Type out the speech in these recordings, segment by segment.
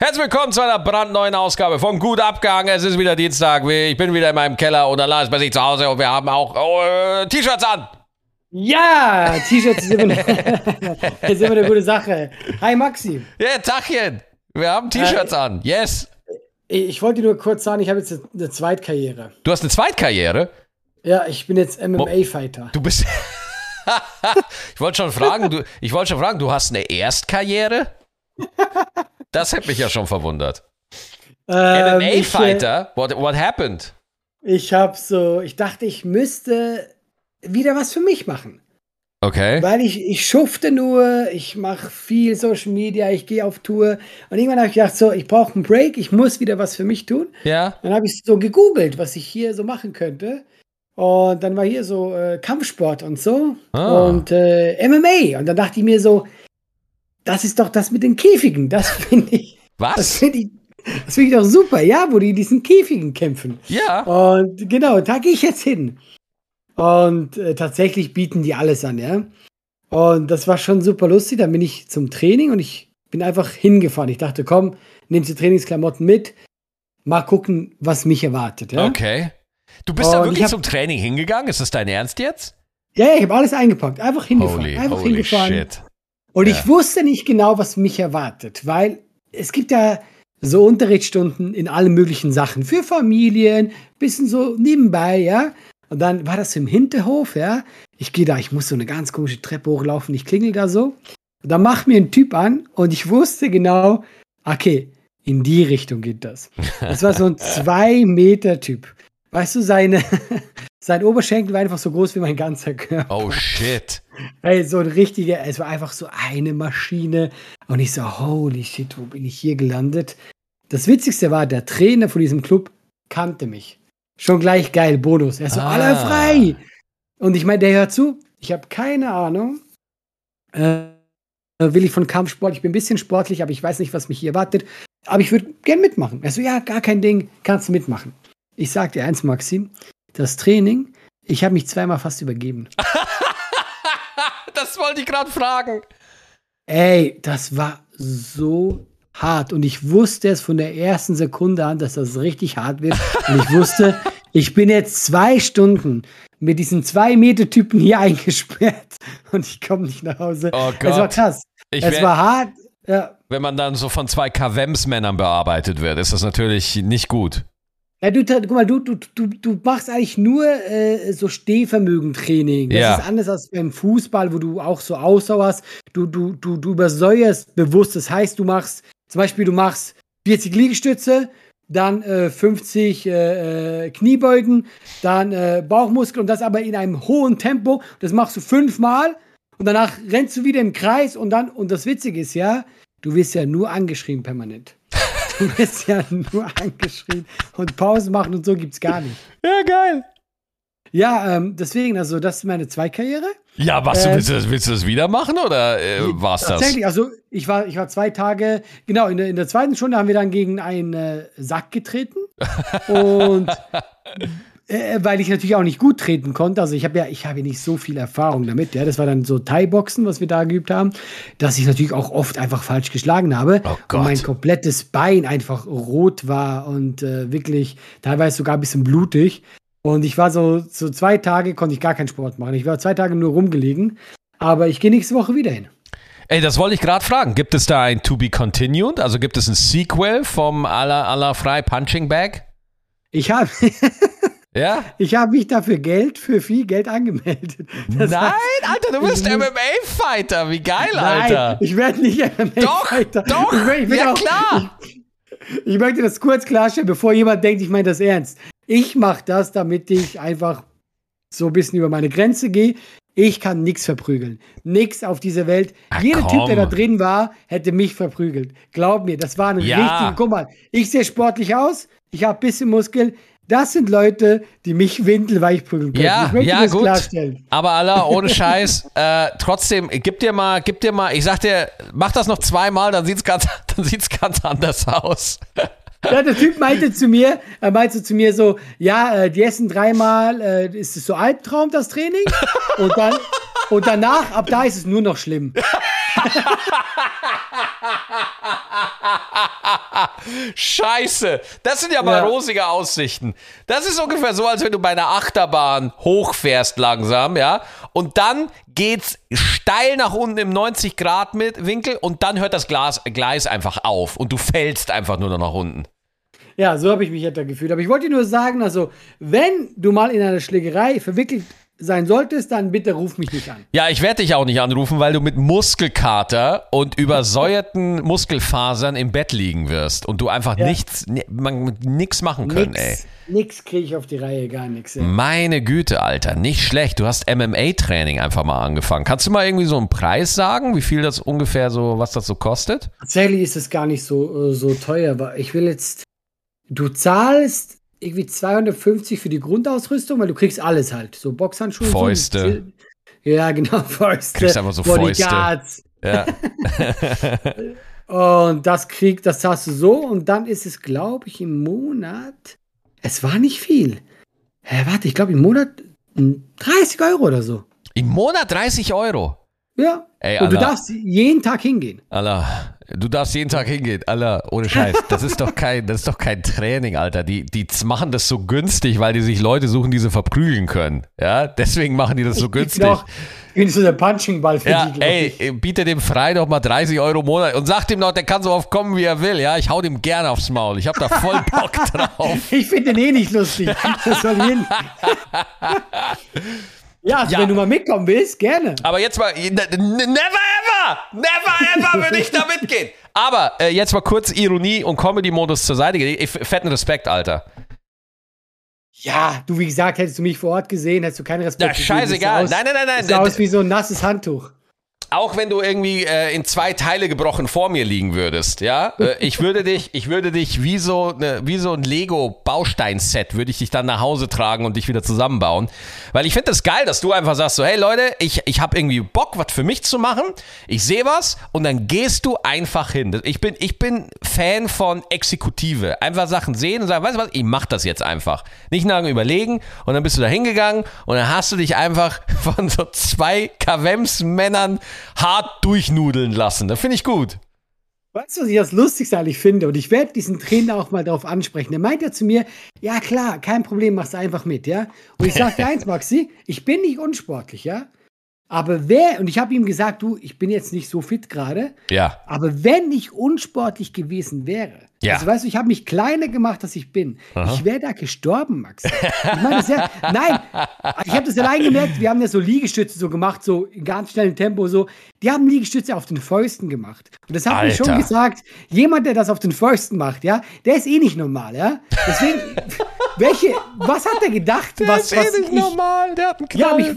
Herzlich willkommen zu einer brandneuen Ausgabe von Gut Abgehangen. Es ist wieder Dienstag. Ich bin wieder in meinem Keller und Allah ist bei sich zu Hause und wir haben auch oh, äh, T-Shirts an. Ja, T-Shirts sind, immer eine- gute Sache. Hi Maxi. Ja, Tachchen. Wir haben T-Shirts an. Yes. Ich wollte dir nur kurz sagen, ich habe jetzt eine Zweitkarriere. Du hast eine Zweitkarriere. Ja, ich bin jetzt MMA-Fighter. Du bist. ich wollte schon fragen, du, ich wollte schon fragen, du hast eine Erstkarriere? Das hätte mich ja schon verwundert. Ähm, ich, äh, MMA-Fighter? What, what happened? Ich habe so, ich dachte, ich müsste wieder was für mich machen. Okay. Weil ich, ich schufte nur, ich mache viel Social Media, ich gehe auf Tour. Und irgendwann habe ich gedacht, so, ich brauche einen Break, ich muss wieder was für mich tun. Ja. Dann habe ich so gegoogelt, was ich hier so machen könnte. Und dann war hier so äh, Kampfsport und so. Ah. Und äh, MMA. Und dann dachte ich mir so, das ist doch das mit den Käfigen. Das finde ich, das Was? finde ich, das finde ich doch super, ja, wo die diesen Käfigen kämpfen. Ja. Und genau, da gehe ich jetzt hin. Und äh, tatsächlich bieten die alles an, ja. Und das war schon super lustig. Dann bin ich zum Training und ich bin einfach hingefahren. Ich dachte, komm, nimmst die Trainingsklamotten mit, mal gucken, was mich erwartet, ja. Okay. Du bist da wirklich hab- zum Training hingegangen? Ist das dein Ernst jetzt? Ja, ja, ich habe alles eingepackt, einfach hingefahren. Holy, einfach holy hingefahren. shit. Und Ja. ich wusste nicht genau, was mich erwartet, weil es gibt ja so Unterrichtsstunden in allen möglichen Sachen. Für Familien, bisschen so nebenbei, ja. Und dann war das im Hinterhof, ja. Ich gehe da, ich muss so eine ganz komische Treppe hochlaufen, ich klingel da so. Und dann macht mir ein Typ an und ich wusste genau, okay, in die Richtung geht das. Das war so ein zwei Meter Typ. Weißt du, seine, sein Oberschenkel war einfach so groß wie mein ganzer Körper. Oh shit. Ey, so ein richtiger, es war einfach so eine Maschine. Und ich so, holy shit, wo bin ich hier gelandet? Das Witzigste war, der Trainer von diesem Club kannte mich. Schon gleich geil, Bonus. Er so, Ah. alle frei. Und ich meine, der hört zu, ich habe keine Ahnung. Äh, will ich von Kampfsport, ich bin ein bisschen sportlich, aber ich weiß nicht, was mich hier erwartet. Aber ich würde gern mitmachen. Er so, ja, gar kein Ding, kannst du mitmachen. Ich sag dir eins, Maxim, das Training, ich habe mich zweimal fast übergeben. Das wollte ich gerade fragen. Ey, das war so hart. Und ich wusste es von der ersten Sekunde an, dass das richtig hart wird. Und ich wusste, ich bin jetzt zwei Stunden mit diesen zwei Meter Typen hier eingesperrt und ich komme nicht nach Hause. Oh Es war Gott. krass. Ich es war hart. Ja. Wenn man dann so von zwei Kavems-Männern bearbeitet wird, ist das natürlich nicht gut. Ja, du, guck mal, du, du, du, du machst eigentlich nur äh, so Stehvermögentraining. Das Ja. ist anders als beim Fußball, wo du auch so Ausdauer hast. Du, du, du, du übersäuerst bewusst. Das heißt, du machst, zum Beispiel, du machst 40 Liegestütze, dann äh, 50 äh, äh, Kniebeugen, dann äh, Bauchmuskel und das aber in einem hohen Tempo. Das machst du fünfmal und danach rennst du wieder im Kreis und dann, und das Witzige ist ja, du wirst ja nur angeschrien permanent. Du wirst ja nur angeschrien und Pausen machen und so gibt's gar nicht. Ja, geil. Ja, ähm, deswegen, also das ist meine Zweitkarriere. Ja, was, Ähm, willst, du das, willst du das wieder machen oder äh, war's das? Tatsächlich, also ich war, ich war zwei Tage, genau, in der, in der zweiten Stunde haben wir dann gegen einen äh, Sack getreten. Und äh, weil ich natürlich auch nicht gut treten konnte, also ich habe ja, ich habe ja nicht so viel Erfahrung damit, ja. Das war dann so Thai-Boxen, was wir da geübt haben, dass ich natürlich auch oft einfach falsch geschlagen habe. Oh Gott. Und mein komplettes Bein einfach rot war und äh, wirklich teilweise sogar ein bisschen blutig. Und ich war so, so zwei Tage konnte ich gar keinen Sport machen. Ich war zwei Tage nur rumgelegen. Aber ich gehe nächste Woche wieder hin. Ey, das wollte ich gerade fragen. Gibt es da ein To Be Continued? Also gibt es ein Sequel vom Alla Alla Frei Punching Bag? Ich habe Ja? ich hab mich dafür Geld, für viel Geld angemeldet. Das Nein, heißt, Alter, du bist MMA-Fighter. Wie geil, Nein, Alter. ich werde nicht MMA Doch, doch, Ich, will- ich will ja auch- klar. Ich, ich möchte das kurz klarstellen, bevor jemand denkt, ich meine das ernst. Ich mache das, damit ich einfach so ein bisschen über meine Grenze gehe. Ich kann nichts verprügeln. Nix auf dieser Welt. Ach, Jeder Typ, der da komm. drin war, hätte mich verprügelt. Glaub mir, das war ein Ja. richtiger. Guck mal, ich sehe sportlich aus, ich habe ein bisschen Muskeln. Das sind Leute, die mich windelweich prügeln können. Ja, ja, das gut. klarstellen. Aber Allah, ohne Scheiß, äh, trotzdem, gib dir mal, gib dir mal, ich sag dir, mach das noch zweimal, dann sieht's ganz, dann sieht's ganz anders aus. Ja, der Typ meinte zu mir, er meinte zu mir so, ja, äh, die essen dreimal, äh, ist es so Albtraum, das Training? Und dann, und danach, ab da ist es nur noch schlimm. Scheiße, das sind ja mal Ja. rosige Aussichten. Das ist ungefähr so, als wenn du bei einer Achterbahn hochfährst langsam, ja, und dann geht's steil nach unten im 90 Grad mit Winkel und dann hört das Glas, Gleis einfach auf und du fällst einfach nur noch nach unten. Ja, so habe ich mich da gefühlt. Aber ich wollte dir nur sagen, also, wenn du mal in einer Schlägerei verwickelt sein solltest, dann bitte ruf mich nicht an. Ja, ich werde dich auch nicht anrufen, weil du mit Muskelkater und übersäuerten Muskelfasern im Bett liegen wirst und du einfach Ja. nichts, ni- man, nix machen können, ey. Nix, nix kriege ich auf die Reihe, gar nichts. Meine Güte, Alter, nicht schlecht. Du hast MMA-Training einfach mal angefangen. Kannst du mal irgendwie so einen Preis sagen, wie viel das ungefähr so, was das so kostet? Tatsächlich ist es gar nicht so, äh, so teuer, aber ich will jetzt. Du zahlst irgendwie 250 für die Grundausrüstung, weil du kriegst alles halt. So Boxhandschuhe. Fäuste. So. Ja, genau, Fäuste. Kriegst einfach so Fäuste. Bodyguards. Ja. Und das krieg, das zahlst du so und dann ist es, glaube ich, im Monat. Es war nicht viel. Hä, warte, ich glaube im Monat hm, 30 Euro oder so. Im Monat 30 Euro. Ja. Ey, und du Allah. darfst jeden Tag hingehen. Alter, du darfst jeden Tag hingehen, Alter, ohne Scheiß. Das ist doch kein, das ist doch kein Training, Alter. Die, die machen das so günstig, weil die sich Leute suchen, die sie verprügeln können. Ja, deswegen machen die das so günstig. Ich bin so der Punching Ball für Ja, die, ey, biete dem frei doch mal 30 Euro im Monat und sag dem noch, der kann so oft kommen, wie er will. Ja, ich hau dem gerne aufs Maul. Ich hab da voll Bock drauf. Ich finde den eh nicht lustig. Das soll hin. ja, also Ja. wenn du mal mitkommen willst, gerne. Aber jetzt mal, ne- never ever, never ever würde ich da mitgehen. Aber äh, jetzt mal kurz Ironie und Comedy-Modus zur Seite. Ich- Fetten Respekt, Alter. Ja, du, wie gesagt, hättest du mich vor Ort gesehen, hättest du keinen Respekt Ja, scheißegal. Aus- Nein, nein, nein, nein. sah aus wie so ein nasses Handtuch. Auch wenn du irgendwie äh, in zwei Teile gebrochen vor mir liegen würdest, ja, äh, ich würde dich, ich würde dich wie so, ne, wie so ein Lego-Baustein-Set würde ich dich dann nach Hause tragen und dich wieder zusammenbauen, weil ich finde das geil, dass du einfach sagst so, hey Leute, ich, ich habe irgendwie Bock, was für mich zu machen, ich sehe was und dann gehst du einfach hin. Ich bin, ich bin Fan von Exekutive, einfach Sachen sehen und sagen, weißt du was, ich mach das jetzt einfach, nicht lange überlegen und dann bist du da hingegangen und dann hast du dich einfach von so zwei Kavems-Männern hart durchnudeln lassen. Das finde ich gut. Weißt du, was ich das Lustigste eigentlich finde? Und ich werde diesen Trainer auch mal darauf ansprechen. Der meint ja zu mir, ja klar, kein Problem, machst du einfach mit, ja? Und ich sage dir eins, Maxi, ich bin nicht unsportlich, ja? Aber wer, und ich habe ihm gesagt, du, ich bin jetzt nicht so fit gerade, Ja. aber wenn ich unsportlich gewesen wäre, Ja. also weißt du, ich habe mich kleiner gemacht, als ich bin, ich wäre da gestorben, Max. Ich meine, ist ja, nein, ich habe das allein gemerkt, wir haben ja so Liegestütze so gemacht, so in ganz schnellem Tempo, so, die haben Liegestütze auf den Fäusten gemacht. Und das hat mir schon gesagt, jemand, der das auf den Fäusten macht, ja, der ist eh nicht normal, ja. Deswegen, welche, was hat er gedacht, was, was ich, normal, der hat einen ja, aber ich,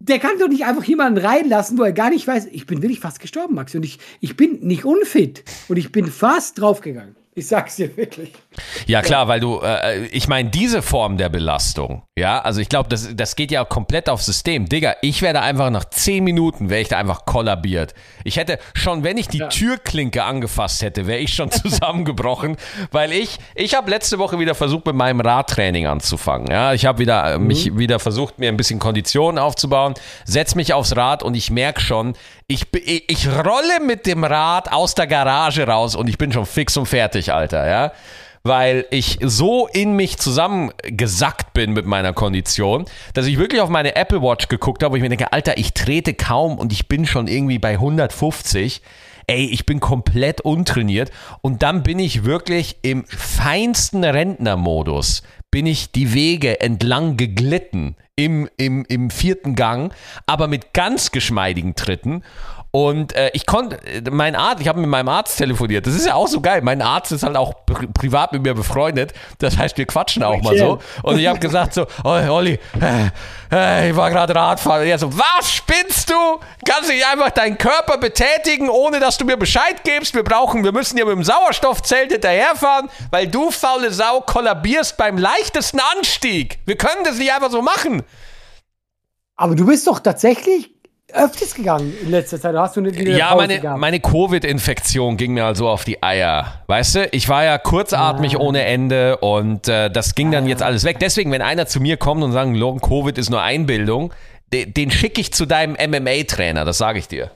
der kann doch nicht einfach jemanden reinlassen, wo er gar nicht weiß, ich bin wirklich fast gestorben, Max. Und ich, ich bin nicht unfit. Und ich bin fast draufgegangen. Ich sag's dir wirklich. Ja, klar, weil du, äh, ich meine, diese Form der Belastung, ja, also ich glaube, das, das geht ja komplett aufs System. Digga, ich wäre da einfach nach 10 Minuten, wäre ich da einfach kollabiert. Ich hätte schon, wenn ich die Ja. Türklinke angefasst hätte, wäre ich schon zusammengebrochen, weil ich, ich habe letzte Woche wieder versucht, mit meinem Radtraining anzufangen. Ja, ich habe wieder, äh, mich wieder versucht, mir ein bisschen Kondition aufzubauen, setz mich aufs Rad und ich merke schon, ich, ich rolle mit dem Rad aus der Garage raus und ich bin schon fix und fertig, Alter, ja weil ich so in mich zusammengesackt bin mit meiner Kondition, dass ich wirklich auf meine Apple Watch geguckt habe, wo ich mir denke, Alter, ich trete kaum und ich bin schon irgendwie bei 150. Ey, ich bin komplett untrainiert und dann bin ich wirklich im feinsten Rentnermodus, bin ich die Wege entlang geglitten im, im, im vierten Gang, aber mit ganz geschmeidigen Tritten. Und äh, ich konnte, äh, mein Arzt, ich habe mit meinem Arzt telefoniert. Das ist ja auch so geil. Mein Arzt ist halt auch pri privat mit mir befreundet. Das heißt, wir quatschen auch mal so. Und ich habe gesagt so, oh, Olli, äh, äh, ich war gerade Radfahren. Und er so, was spinnst du? Kannst du nicht einfach deinen Körper betätigen, ohne dass du mir Bescheid gibst? Wir brauchen, wir müssen ja mit dem Sauerstoffzelt hinterherfahren, weil du, faule Sau, kollabierst beim leichtesten Anstieg. Wir können das nicht einfach so machen. Aber du bist doch tatsächlich öfters gegangen in letzter Zeit. Hast du eine, eine Ja, Pause meine, gehabt? meine Covid-Infektion ging mir also auf die Eier. Weißt du, ich war ja kurzatmig Ah. ohne Ende und äh, das ging dann jetzt alles weg. Deswegen, wenn einer zu mir kommt und sagt, Logan, Covid ist nur Einbildung, den, den schicke ich zu deinem MMA-Trainer, das sage ich dir.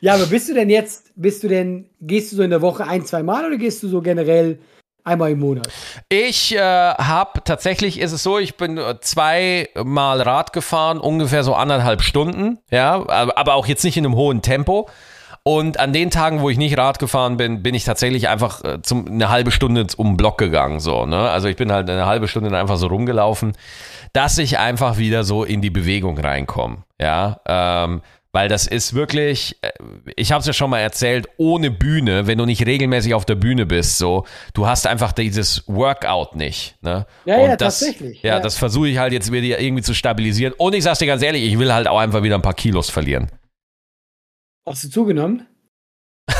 Ja, aber bist du denn jetzt, bist du denn, gehst du so in der Woche ein, zwei Mal oder gehst du so generell einmal im Monat? Ich äh, habe tatsächlich, ist es so, ich bin zweimal Rad gefahren, ungefähr so anderthalb Stunden, ja, aber auch jetzt nicht in einem hohen Tempo. Und an den Tagen, wo ich nicht Rad gefahren bin, bin ich tatsächlich einfach äh, zum, eine halbe Stunde um den Block gegangen. So, ne? Also ich bin halt eine halbe Stunde einfach so rumgelaufen, dass ich einfach wieder so in die Bewegung reinkomme. Ja, ähm, weil das ist wirklich, äh, ich habe es ja schon mal erzählt, ohne Bühne, wenn du nicht regelmäßig auf der Bühne bist, so, du hast einfach dieses Workout nicht. Ne? Ja, Und ja, das, tatsächlich. Ja, das versuche ich halt jetzt wieder irgendwie zu stabilisieren. Und ich sag's dir ganz ehrlich, ich will halt auch einfach wieder ein paar Kilos verlieren. Hast du zugenommen?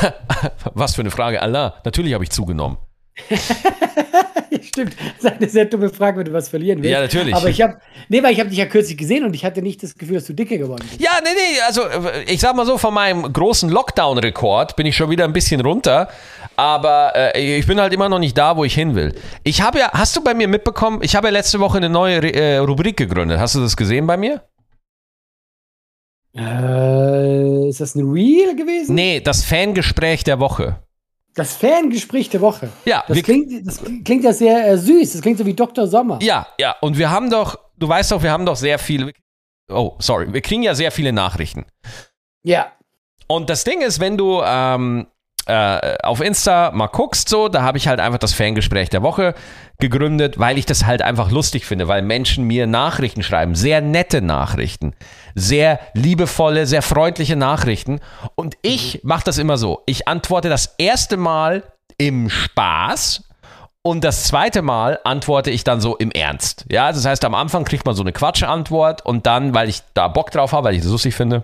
Was für eine Frage, Allah. Natürlich habe ich zugenommen. Stimmt, das ist eine sehr dumme Frage, wenn du was verlieren willst. Ja, natürlich. Aber ich habe, nee, weil ich habe dich ja kürzlich gesehen und ich hatte nicht das Gefühl, dass du dicker geworden bist. Ja, nee, nee, also äh, ich sag mal so, von meinem großen Lockdown-Rekord bin ich schon wieder ein bisschen runter, aber äh, ich bin halt immer noch nicht da, wo ich hin will. Ich habe ja, hast du bei mir mitbekommen, ich habe ja letzte Woche eine neue äh, Rubrik gegründet. Hast du das gesehen bei mir? Äh, ist das ein Reel gewesen? Nee, das Fangespräch der Woche. Das Fangespräch der Woche. Ja, Das klingt, das klingt ja sehr äh, süß. Das klingt so wie Dr. Sommer. Ja, ja, und wir haben doch, du weißt doch, wir haben doch sehr viele, oh, sorry, wir kriegen ja sehr viele Nachrichten. Ja. Und das Ding ist, wenn du ähm, äh, auf Insta mal guckst, so, da habe ich halt einfach das Fangespräch der Woche gegründet, weil ich das halt einfach lustig finde, weil Menschen mir Nachrichten schreiben, sehr nette Nachrichten, sehr liebevolle, sehr freundliche Nachrichten. Und ich mache das immer so. Ich antworte das erste Mal im Spaß. Und das zweite Mal antworte ich dann so im Ernst. Ja, das heißt, am Anfang kriegt man so eine Quatschantwort und dann, weil ich da Bock drauf habe, weil ich das lustig finde,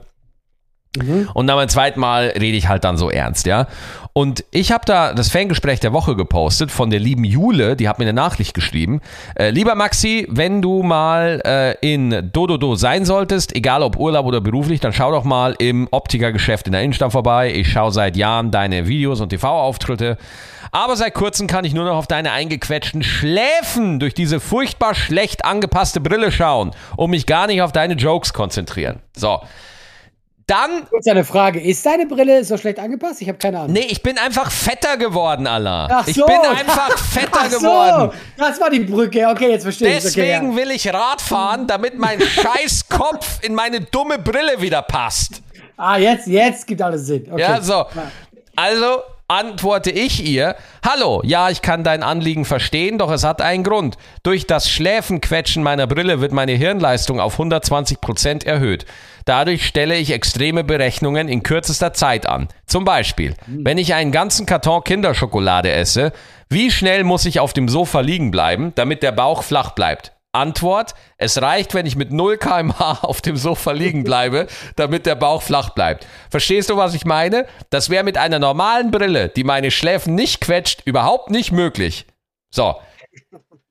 und dann beim zweiten Mal rede ich halt dann so ernst, ja. Und ich habe da das Fangespräch der Woche gepostet von der lieben Jule, die hat mir eine Nachricht geschrieben. Äh, lieber Maxi, wenn du mal äh, in Dododo sein solltest, egal ob Urlaub oder beruflich, dann schau doch mal im Optikergeschäft in der Innenstadt vorbei. Ich schaue seit Jahren deine Videos und TV-Auftritte. Aber seit kurzem kann ich nur noch auf deine eingequetschten Schläfen durch diese furchtbar schlecht angepasste Brille schauen und mich gar nicht auf deine Jokes konzentrieren. So. Dann Kurz eine Frage. Ist deine Brille so schlecht angepasst? Ich habe keine Ahnung. Nee, ich bin einfach fetter geworden, Allah. Ach ich so. bin einfach fetter Ach so, geworden. Das war die Brücke. Okay, jetzt verstehe ich. Deswegen Okay, will ich Rad fahren, damit mein scheiß Kopf in meine dumme Brille wieder passt. ja. Ah, jetzt, jetzt gibt alles Sinn. Okay. Ja, so. Also antworte ich ihr, hallo, ja, ich kann dein Anliegen verstehen, doch es hat einen Grund. Durch das Schläfenquetschen meiner Brille wird meine Hirnleistung auf 120% erhöht. Dadurch stelle ich extreme Berechnungen in kürzester Zeit an. Zum Beispiel, wenn ich einen ganzen Karton Kinderschokolade esse, wie schnell muss ich auf dem Sofa liegen bleiben, damit der Bauch flach bleibt? Antwort, es reicht, wenn ich mit 0 kmh auf dem Sofa liegen bleibe, damit der Bauch flach bleibt. Verstehst du, was ich meine? Das wäre mit einer normalen Brille, die meine Schläfen nicht quetscht, überhaupt nicht möglich. So,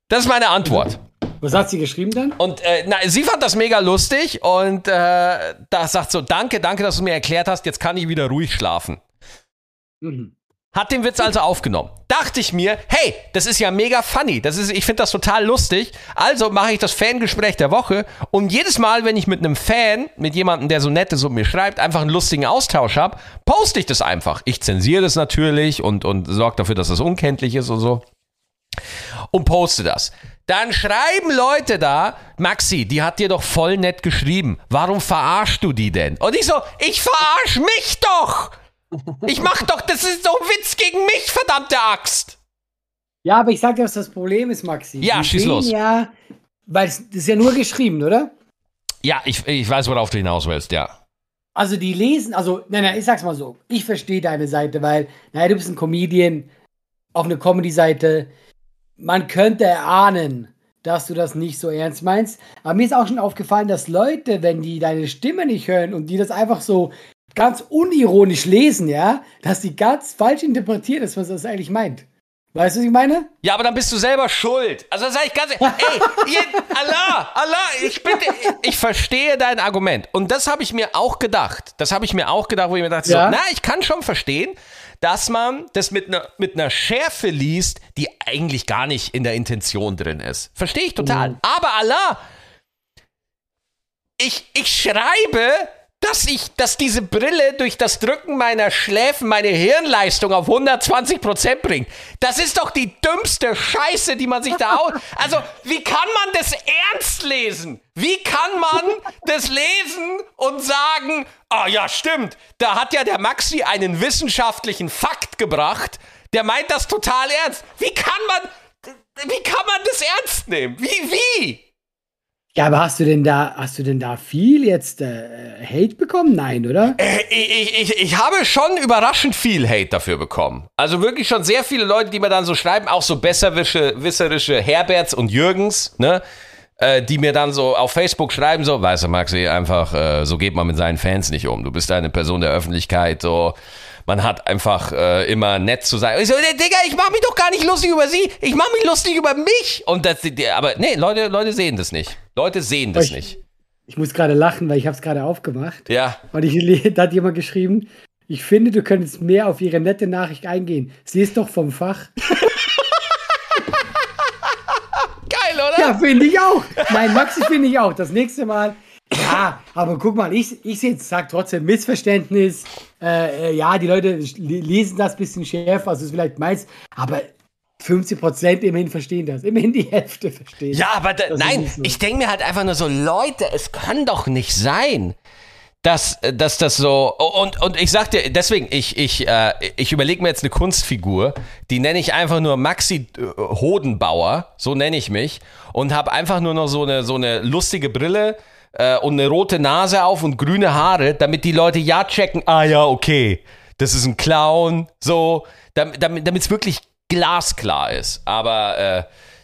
das ist meine Antwort. Was hat sie geschrieben dann? Und äh, na, sie fand das mega lustig und äh, da sagt so, danke, danke, dass du mir erklärt hast, jetzt kann ich wieder ruhig schlafen. Mhm. Hat den Witz also aufgenommen. Dachte ich mir, hey, das ist ja mega funny. Das ist, ich finde das total lustig. Also mache ich das Fangespräch der Woche und jedes Mal, wenn ich mit einem Fan, mit jemandem, der so nett ist und mir schreibt, einfach einen lustigen Austausch habe, poste ich das einfach. Ich zensiere das natürlich und, und sorge dafür, dass das unkenntlich ist und so. Und poste das. Dann schreiben Leute da, Maxi, die hat dir doch voll nett geschrieben. Warum verarschst du die denn? Und ich so, ich verarsch mich doch! Ich mach doch, das ist so ein Witz gegen mich, verdammte Axt! Ja, aber ich sag dir, was das Problem ist, Maxi. Ja, Die schieß los. Ja, weil es das ist ja nur geschrieben, oder? Ja, ich, ich weiß, worauf du hinaus willst, ja. Also die lesen, also, nein, nein, ich sag's mal so. Ich verstehe deine Seite, weil, naja, du bist ein Comedian auf eine Comedy-Seite. Man könnte erahnen, dass du das nicht so ernst meinst. Aber mir ist auch schon aufgefallen, dass Leute, wenn die deine Stimme nicht hören und die das einfach so ganz unironisch lesen, ja, dass die ganz falsch interpretieren, dass man das eigentlich meint. Weißt du, was ich meine? Ja, aber dann bist du selber schuld. Also sag ich ganz ehrlich, ey, ihr, Allah, Allah, ich bitte, ich verstehe dein Argument. Und das habe ich mir auch gedacht. Das habe ich mir auch gedacht, wo ich mir dachte, Ja. so, na, ich kann schon verstehen, dass man das mit einer mit einer Schärfe liest, die eigentlich gar nicht in der Intention drin ist. Verstehe ich total. Aber Allah, ich, ich schreibe dass ich, dass diese Brille durch das Drücken meiner Schläfen meine Hirnleistung auf 120 Prozent bringt. Das ist doch die dümmste Scheiße, die man sich da aus. Also, wie kann man das ernst lesen? Wie kann man das lesen und sagen, ah ja, stimmt, da hat ja der Maxi einen wissenschaftlichen Fakt gebracht, der meint das total ernst. Wie kann man, wie kann man das ernst nehmen? Wie, wie? Ja, aber hast du denn da, hast du denn da viel jetzt äh, Hate bekommen? Nein, oder? Äh, ich, ich, ich habe schon überraschend viel Hate dafür bekommen. Also wirklich schon sehr viele Leute, die mir dann so schreiben, auch so besserwisserische Herberts und Jürgens, ne? Äh, die mir dann so auf Facebook schreiben, so, weißt du, Maxi, einfach, äh, so geht man mit seinen Fans nicht um. Du bist eine Person der Öffentlichkeit, so man hat einfach äh, immer nett zu sein. Ich so, Digga, ich mach mich doch gar nicht lustig über sie, ich mach mich lustig über mich. Und das, aber nee, Leute, Leute sehen das nicht. Leute sehen das ich, nicht. Ich muss gerade lachen, weil ich habe es gerade aufgemacht. Ja. Und ich, da hat jemand geschrieben, ich finde, du könntest mehr auf ihre nette Nachricht eingehen. Sie ist doch vom Fach. Geil, oder? Ja, finde ich auch. Nein, Maxi finde ich auch. Das nächste Mal ja, aber guck mal, ich, ich sage trotzdem Missverständnis. Äh, äh, ja, die Leute lesen das ein bisschen schärfer, als es vielleicht meist, aber 50 Prozent immerhin verstehen das. Immerhin die Hälfte verstehen. Ja, aber da, nein, ich denke mir halt einfach nur so, Leute, es kann doch nicht sein, dass, dass das so. Und, und ich sag dir, deswegen, ich, ich, äh, ich überlege mir jetzt eine Kunstfigur, die nenne ich einfach nur Maxi äh, Hodenbauer, so nenne ich mich, und habe einfach nur noch so eine, so eine lustige Brille äh, und eine rote Nase auf und grüne Haare, damit die Leute ja checken, ah ja, okay, das ist ein Clown, so, damit es wirklich glasklar ist. Aber äh,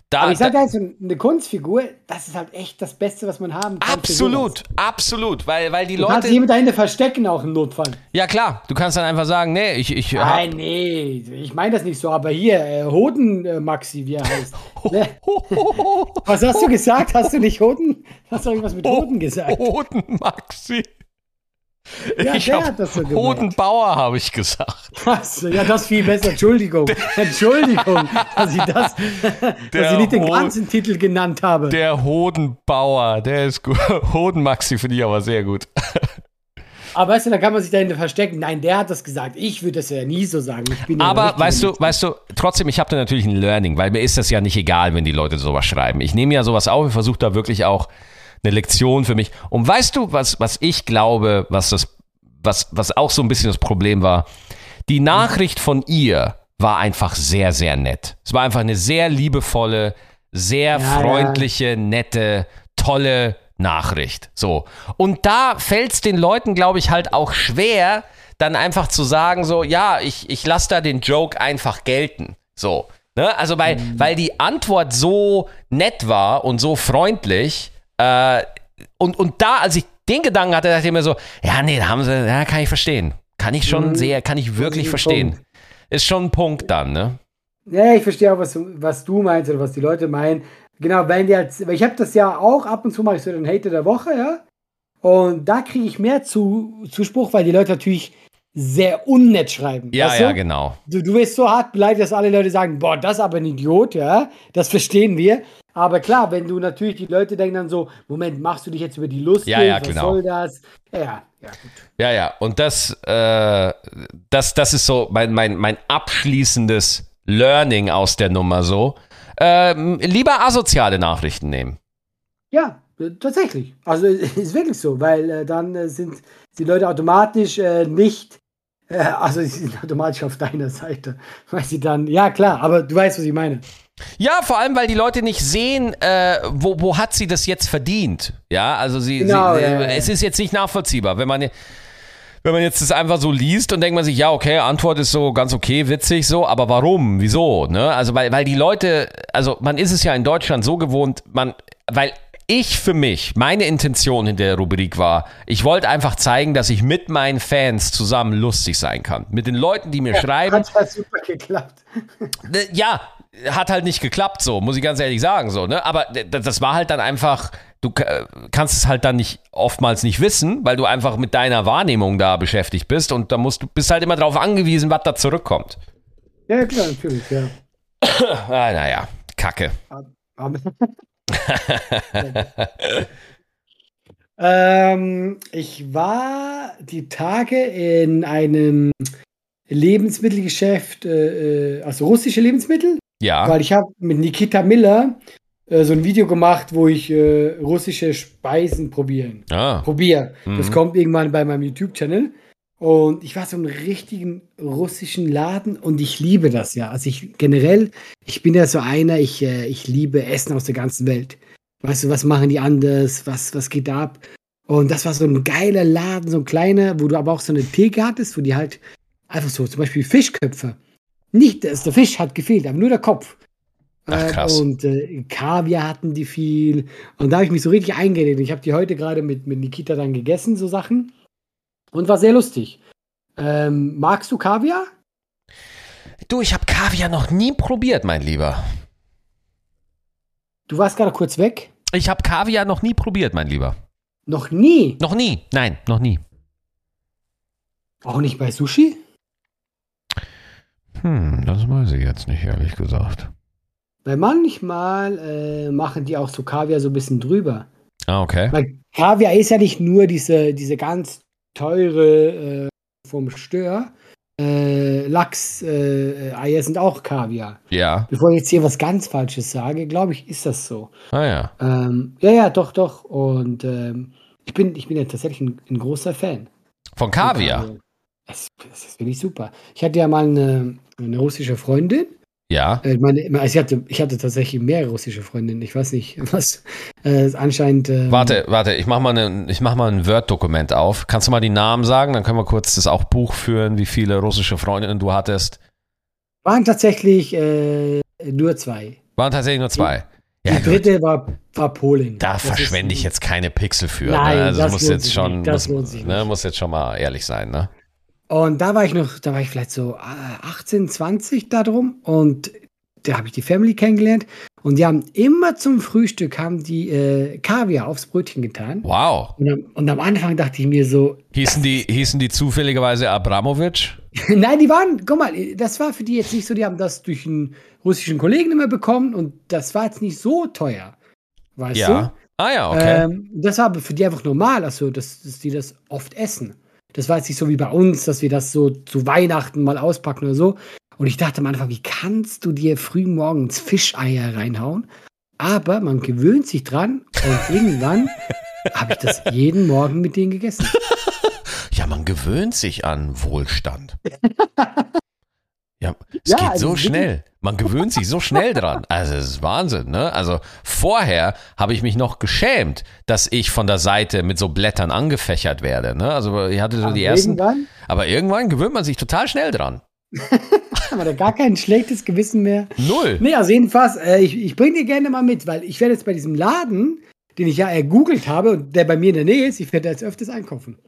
da, Aber ich sage also, eine Kunstfigur, das ist halt echt das Beste, was man haben kann. Absolut, absolut, weil, weil die du Leute. Kannst jemand dahinter verstecken, auch im Notfall. Ja, klar, du kannst dann einfach sagen, nee, ich. ich Nein, nee, ich meine das nicht so, aber hier, äh, Hoden äh, Maxi, wie er heißt. Ne? was hast du gesagt? Hast du nicht Hoden? Hast du irgendwas mit Hoden gesagt? Hoden Maxi. Ja, ich der hat das so gemacht. Hodenbauer habe ich gesagt. Achso, ja, das viel besser. Entschuldigung. Entschuldigung, dass ich das, dass ich nicht den ganzen Titel genannt habe. Der Hodenbauer, der ist gut. Hodenmaxi finde ich aber sehr gut. Aber weißt du, da kann man sich dahinter verstecken. Nein, der hat das gesagt. Ich würde das ja nie so sagen. aber weißt du, weißt du, trotzdem, ich habe da natürlich ein Learning, weil mir ist das ja nicht egal, wenn die Leute sowas schreiben. Ich nehme ja sowas auf und versuche da wirklich auch eine Lektion für mich. Und weißt du, was, was ich glaube, was das, was, was auch so ein bisschen das Problem war? Die Nachricht von ihr war einfach sehr, sehr nett. Es war einfach eine sehr liebevolle, sehr ja, freundliche, ja. nette, tolle Nachricht. So. Und da fällt es den Leuten, glaube ich, halt auch schwer, dann einfach zu sagen, so, ja, ich, ich lasse da den Joke einfach gelten. So. Ne? Also, weil, mhm. weil die Antwort so nett war und so freundlich, äh, und, und da, als ich den Gedanken hatte, dachte ich mir so, ja, nee, da haben sie, ja, kann ich verstehen. Kann ich schon mhm. sehr, kann ich wirklich verstehen. Punkt. Ist schon ein Punkt dann, ne? Ja, ich verstehe auch, was, was du meinst oder was die Leute meinen. Genau, weil die halt, ich habe das ja auch ab und zu mache ich so den Hater der Woche, ja. Und da kriege ich mehr zu, Zuspruch, weil die Leute natürlich sehr unnett schreiben. Ja, ja, genau. Du, du wirst so hart beleidigt, dass alle Leute sagen, boah, das ist aber ein Idiot, ja. Das verstehen wir. Aber klar, wenn du natürlich die Leute denken dann so, Moment, machst du dich jetzt über die Lust? Ja, ja, was genau. soll das? Ja, ja, gut. Ja, ja, und das, äh, das, das ist so mein, mein, mein abschließendes Learning aus der Nummer so. Ähm, lieber asoziale Nachrichten nehmen. Ja, tatsächlich. Also ist wirklich so, weil äh, dann äh, sind die Leute automatisch äh, nicht, äh, also sie sind automatisch auf deiner Seite, weil sie dann, ja klar, aber du weißt, was ich meine. Ja, vor allem, weil die Leute nicht sehen, äh, wo, wo hat sie das jetzt verdient. Ja, also sie, genau, sie ja, ja. es ist jetzt nicht nachvollziehbar, wenn man wenn man jetzt das einfach so liest und denkt man sich, ja, okay, Antwort ist so ganz okay, witzig so, aber warum? Wieso? Ne? Also, weil, weil die Leute, also man ist es ja in Deutschland so gewohnt, man, weil ich für mich, meine Intention in der Rubrik war, ich wollte einfach zeigen, dass ich mit meinen Fans zusammen lustig sein kann. Mit den Leuten, die mir ja, schreiben. Hat halt super geklappt. Ja, hat halt nicht geklappt, so, muss ich ganz ehrlich sagen, so, ne? Aber das war halt dann einfach, du kannst es halt dann nicht oftmals nicht wissen, weil du einfach mit deiner Wahrnehmung da beschäftigt bist und da musst du bist halt immer darauf angewiesen, was da zurückkommt. Ja, klar, natürlich, ja. ah, naja, Kacke. Ähm, ich war die Tage in einem Lebensmittelgeschäft, äh, äh also russische Lebensmittel. Ja. Weil ich habe mit Nikita Miller äh, so ein Video gemacht, wo ich äh, russische Speisen probieren. Ah. Probier. Mhm. Das kommt irgendwann bei meinem YouTube-Channel. Und ich war so im richtigen russischen Laden und ich liebe das ja. Also ich generell, ich bin ja so einer, ich, äh, ich liebe Essen aus der ganzen Welt. Weißt du, was machen die anders? Was, was geht da ab? Und das war so ein geiler Laden, so ein kleiner, wo du aber auch so eine Theke hattest, wo die halt einfach so, zum Beispiel Fischköpfe. Nicht, dass der Fisch hat gefehlt, aber nur der Kopf. Ach, Äh, krass. Und äh, Kaviar hatten die viel. Und da habe ich mich so richtig eingeredet. Ich habe die heute gerade mit, mit Nikita dann gegessen, so Sachen. Und war sehr lustig. Ähm, magst du Kaviar? Du, ich habe Kaviar noch nie probiert, mein Lieber. Du warst gerade kurz weg. Ich habe Kaviar noch nie probiert, mein Lieber. Noch nie. Noch nie. Nein, noch nie. Auch nicht bei Sushi? Hm, das weiß ich jetzt nicht, ehrlich gesagt. Weil manchmal äh, machen die auch so Kaviar so ein bisschen drüber. Ah, okay. Weil Kaviar ist ja nicht nur diese, diese ganz teure äh, vom Stör. Äh, Lachs, äh, Eier sind auch Kaviar. Ja. Bevor ich jetzt hier was ganz Falsches sage, glaube ich, ist das so. Ah ja. Ähm, ja, ja, doch, doch. Und ähm, ich, bin, ich bin ja tatsächlich ein, ein großer Fan. Von Kaviar. Äh, Es, es ist wirklich super. Ich hatte ja mal eine, eine russische Freundin. Ja. Äh, meine, also ich, hatte, ich hatte tatsächlich mehrere russische Freundinnen. Ich weiß nicht, was äh, anscheinend. ähm, Warte, warte, ich mach mal, ich mach mal ein Word-Dokument auf. Kannst du mal die Namen sagen? Dann können wir kurz das auch Buch führen, wie viele russische Freundinnen du hattest. Waren tatsächlich äh, nur zwei. Waren tatsächlich nur zwei. Ja, Die dritte war, war Polen. Da Das verschwende ist- ich jetzt keine Pixel für. Nein, ne? Also das muss jetzt sich schon, nicht. Das lohnt muss, sich ne, nicht. muss jetzt schon mal ehrlich sein, ne? Und da war ich noch, da war ich vielleicht so äh, 18, 20 da drum und da habe ich die Family kennengelernt und die haben immer zum Frühstück haben die äh, Kaviar aufs Brötchen getan. Wow. Und am, und am Anfang dachte ich mir so, Hießen die, hießen die zufälligerweise Abramowitsch? nein, die waren, guck mal, das war für die jetzt nicht so, die haben das durch einen russischen Kollegen immer bekommen und das war jetzt nicht so teuer. Weißt Ja. Ah ja, du? okay. Ähm, das war für die einfach normal, also dass, dass die das oft essen. Das war jetzt nicht so wie bei uns, dass wir das so zu Weihnachten mal auspacken oder so. Und ich dachte am Anfang, wie kannst du dir früh morgens Fischeier reinhauen? Aber man gewöhnt sich dran und irgendwann habe ich das jeden Morgen mit denen gegessen. Ja, man gewöhnt sich an Wohlstand. Ja, es Ja, geht also so schnell. Man gewöhnt sich so schnell dran. Also, es ist Wahnsinn, ne? Also, vorher habe ich mich noch geschämt, dass ich von der Seite mit so Blättern angefächert werde, ne? Also, ich hatte so die ersten. Irgendwann Aber irgendwann gewöhnt man sich total schnell dran. haben wir da gar kein schlechtes Gewissen mehr. Null. Nee, also jedenfalls, äh, ich, ich bringe dir gerne mal mit, weil ich werde jetzt bei diesem Laden, den ich ja ergoogelt habe und der bei mir in der Nähe ist, ich werde da jetzt öfters einkaufen.